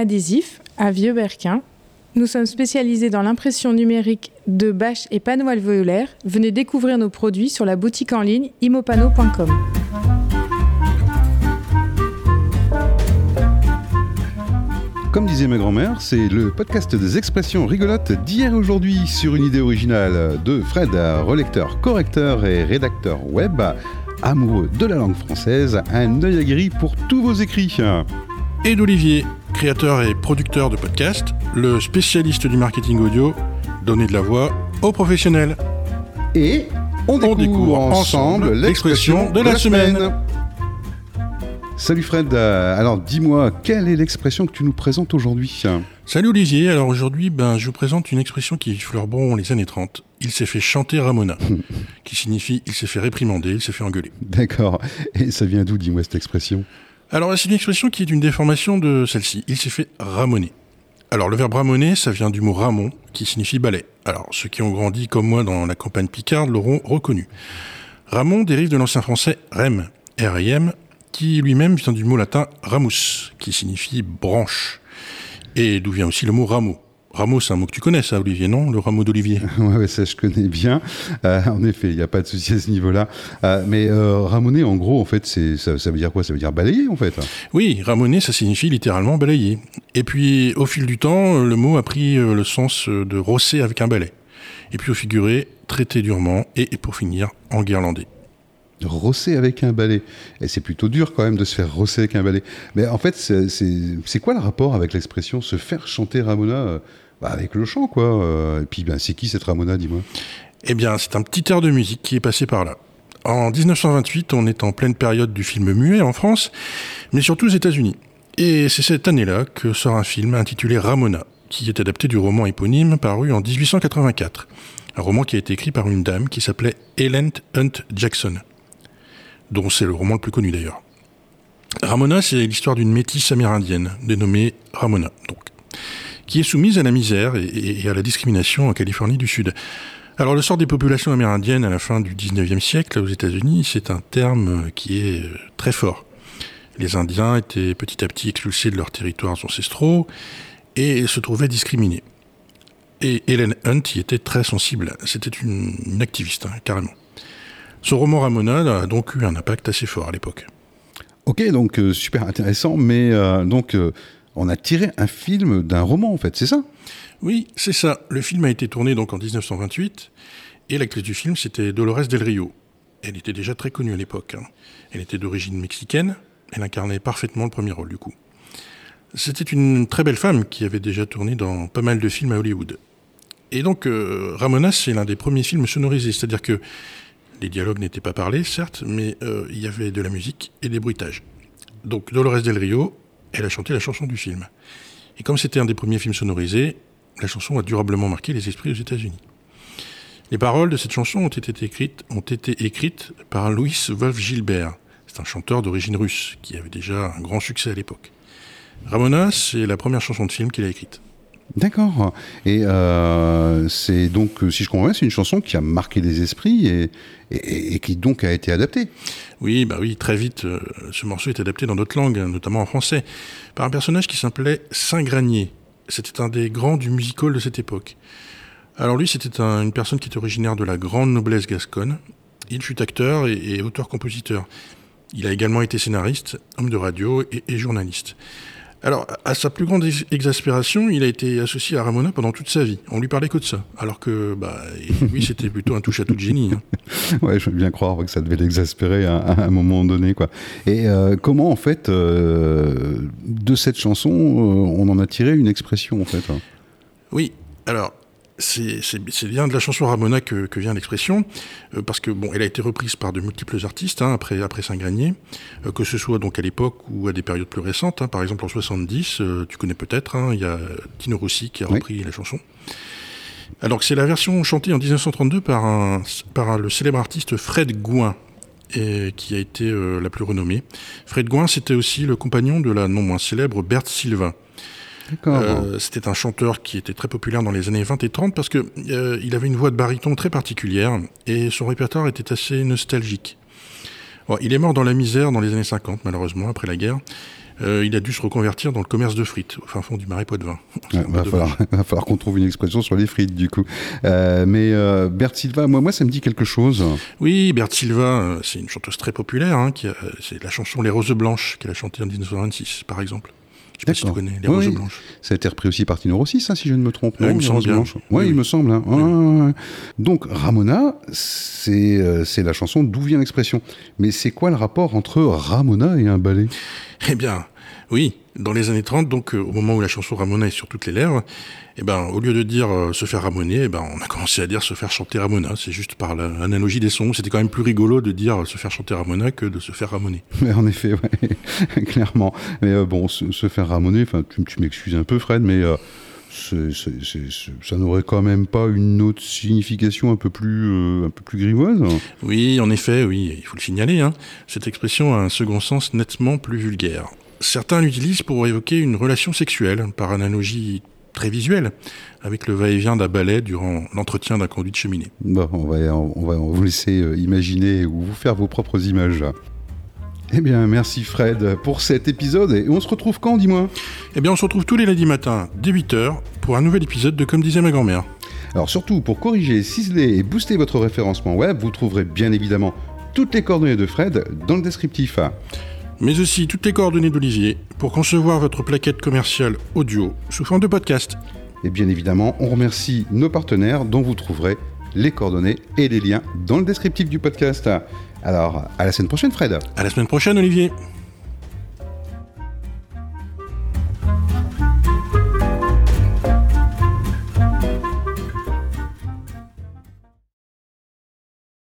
Adhésif à Vieux-Berquin. Nous sommes spécialisés dans l'impression numérique de bâches et panneaux alvéolaires. Venez découvrir nos produits sur la boutique en ligne imopano.com. Comme disait ma grand-mère, c'est le podcast des expressions rigolotes d'hier et aujourd'hui sur une idée originale de Fred, relecteur, correcteur et rédacteur web, amoureux de la langue française, un œil aguerri pour tous vos écrits. Et d'Olivier, créateur et producteur de podcast, le spécialiste du marketing audio, donner de la voix aux professionnels. Et on découvre, ensemble l'expression de la semaine. Salut Fred, euh, alors dis-moi, quelle est l'expression que tu nous présentes aujourd'hui? Salut Olivier, alors aujourd'hui ben, je vous présente une expression qui fleure bon les années 30. Il s'est fait chanter Ramona, qui signifie il s'est fait réprimander, il s'est fait engueuler. D'accord, et ça vient d'où, dis-moi cette expression? Alors c'est une expression qui est une déformation de celle-ci, il s'est fait ramoner. Alors le verbe ramoner, ça vient du mot ramon, qui signifie balai. Alors ceux qui ont grandi comme moi dans la campagne picarde l'auront reconnu. Ramon dérive de l'ancien français rem, R-I-M, qui lui-même vient du mot latin ramus, qui signifie branche, et d'où vient aussi le mot rameau. Rameau, c'est un mot que tu connais, ça, Olivier, non Le rameau d'Olivier Oui, ça, je connais bien. Euh, en effet, il n'y a pas de souci à ce niveau-là. Euh, mais euh, ramoner, en gros, en fait, c'est, ça, veut dire quoi? Ça veut dire balayer, en fait Oui, ramoner, ça signifie littéralement balayer. Et puis, au fil du temps, le mot a pris le sens de rosser avec un balai. Et puis, au figuré, traiter durement, et, et pour finir, en guirlandais rosser avec un balai. Et c'est plutôt dur quand même de se faire rosser avec un balai. Mais en fait, c'est quoi le rapport avec l'expression se faire chanter Ramona euh, bah, Avec le chant, quoi. Euh, et puis, ben, c'est qui cette Ramona, dis-moi? Eh bien, c'est un petit air de musique qui est passé par là. En 1928, on est en pleine période du film muet en France, mais surtout aux États-Unis. Et c'est cette année-là que sort un film intitulé Ramona, qui est adapté du roman éponyme paru en 1884. Un roman qui a été écrit par une dame qui s'appelait Helen Hunt Jackson dont c'est le roman le plus connu d'ailleurs. Ramona, c'est l'histoire d'une métisse amérindienne, dénommée Ramona, donc, qui est soumise à la misère et, à la discrimination en Californie du Sud. Alors le sort des populations amérindiennes à la fin du 19e siècle aux États-Unis, c'est un terme qui est euh, très fort. Les Indiens étaient petit à petit expulsés de leurs territoires ancestraux et se trouvaient discriminés. Et Helen Hunt y était très sensible. C'était une, activiste, hein, carrément. Ce roman Ramona a donc eu un impact assez fort à l'époque. Ok, donc euh, super intéressant, mais euh, donc euh, on a tiré un film d'un roman en fait, c'est ça? Oui, c'est ça. Le film a été tourné donc en 1928 et l'actrice du film c'était Dolores Del Rio. Elle était déjà très connue à l'époque. Hein. Elle était d'origine mexicaine, elle incarnait parfaitement le premier rôle du coup. C'était une très belle femme qui avait déjà tourné dans pas mal de films à Hollywood. Et donc Ramona c'est l'un des premiers films sonorisés, c'est-à-dire que les dialogues n'étaient pas parlés, certes, mais euh, il y avait de la musique et des bruitages. Donc Dolores Del Rio, elle a chanté la chanson du film. Et comme c'était un des premiers films sonorisés, la chanson a durablement marqué les esprits aux États-Unis. Les paroles de cette chanson ont été écrites, ont été écrites par Louis Wolf Gilbert. C'est un chanteur d'origine russe qui avait déjà un grand succès à l'époque. Ramona, c'est la première chanson de film qu'il a écrite. D'accord. Et euh, c'est donc, si je comprends bien, c'est une chanson qui a marqué les esprits et, qui donc a été adaptée. Oui, bah oui, très vite, euh, ce morceau est adapté dans d'autres langues, notamment en français, par un personnage qui s'appelait Saint-Granier. C'était un des grands du musical de cette époque. Alors lui, c'était une personne qui était originaire de la grande noblesse gasconne. Il fut acteur et, auteur-compositeur. Il a également été scénariste, homme de radio et journaliste. Alors, à sa plus grande exaspération, il a été associé à Ramona pendant toute sa vie. On lui parlait que de ça. Alors que, bah, lui, c'était plutôt un touche à tout de génie. Hein. Ouais, je veux bien croire que ça devait l'exaspérer à, un moment donné, quoi. Et euh, comment, en fait, euh, de cette chanson, euh, on en a tiré une expression, en fait hein? Oui. Alors, c'est bien de la chanson Ramona que, vient l'expression, euh, parce que bon, elle a été reprise par de multiples artistes hein, après, après Saint-Granier, euh, que ce soit donc à l'époque ou à des périodes plus récentes. Hein. par exemple en 70, euh, tu connais peut-être, hein, il y a Tino Rossi qui a repris la chanson. Alors c'est la version chantée en 1932 par, un, par le célèbre artiste Fred Gouin, et qui a été la plus renommée. Fred Gouin, c'était aussi le compagnon de la non moins célèbre Berthe Sylvain. Euh, c'était un chanteur qui était très populaire dans les années 20 et 30 parce qu'il euh, il avait une voix de baryton très particulière et son répertoire était assez nostalgique. il est mort dans la misère dans les années 50, malheureusement, après la guerre. euh, il a dû se reconvertir dans le commerce de frites, au fin fond du marais Poitevin. Il va, falloir, qu'on trouve une expression sur les frites, du coup. Euh, mais euh, Silva, moi, moi, ça me dit quelque chose. Oui, Bert Silva, c'est une chanteuse très populaire. Hein, c'est la chanson Les Roses Blanches qu'elle a chantée en 1926, par exemple. Je sais pas si tu connais, Les Roses Blanches. Ça a été repris aussi par Tino Rossi, ça, si je ne me trompe. Oui, il me bien. Oui, il me semble. Hein. Donc, Ramona, c'est la chanson D'où vient l'expression. Mais c'est quoi le rapport entre Ramona et un ballet? Eh bien, oui, dans les années 30, donc euh, au moment où la chanson Ramona est sur toutes les lèvres, eh ben, au lieu de dire euh, se faire ramoner, eh ben, on a commencé à dire se faire chanter Ramona. C'est juste par l'analogie des sons. C'était quand même plus rigolo de dire se faire chanter Ramona que de se faire ramoner. Mais en effet, ouais, clairement. Mais euh, bon, se, faire ramoner, tu, tu m'excuses un peu, Fred, mais ça n'aurait quand même pas une autre signification un peu plus, un peu plus grivoise Oui, en effet, oui, il faut le signaler. Hein. Cette expression a un second sens nettement plus vulgaire. Certains l'utilisent pour évoquer une relation sexuelle, par analogie très visuelle, avec le va-et-vient d'un balai durant l'entretien d'un conduit de cheminée. Bon, on va, on va vous laisser euh, imaginer ou vous faire vos propres images. Eh bien, merci Fred pour cet épisode. Et on se retrouve quand, dis-moi? Eh bien, on se retrouve tous les lundis matins, dès 8h, pour un nouvel épisode de Comme disait ma grand-mère. Alors surtout, pour corriger, ciseler et booster votre référencement web, vous trouverez bien évidemment toutes les coordonnées de Fred dans le descriptif mais aussi toutes les coordonnées d'Olivier pour concevoir votre plaquette commerciale audio sous forme de podcast. Et bien évidemment, on remercie nos partenaires dont vous trouverez les coordonnées et les liens dans le descriptif du podcast. Alors, à la semaine prochaine, Fred. À la semaine prochaine, Olivier.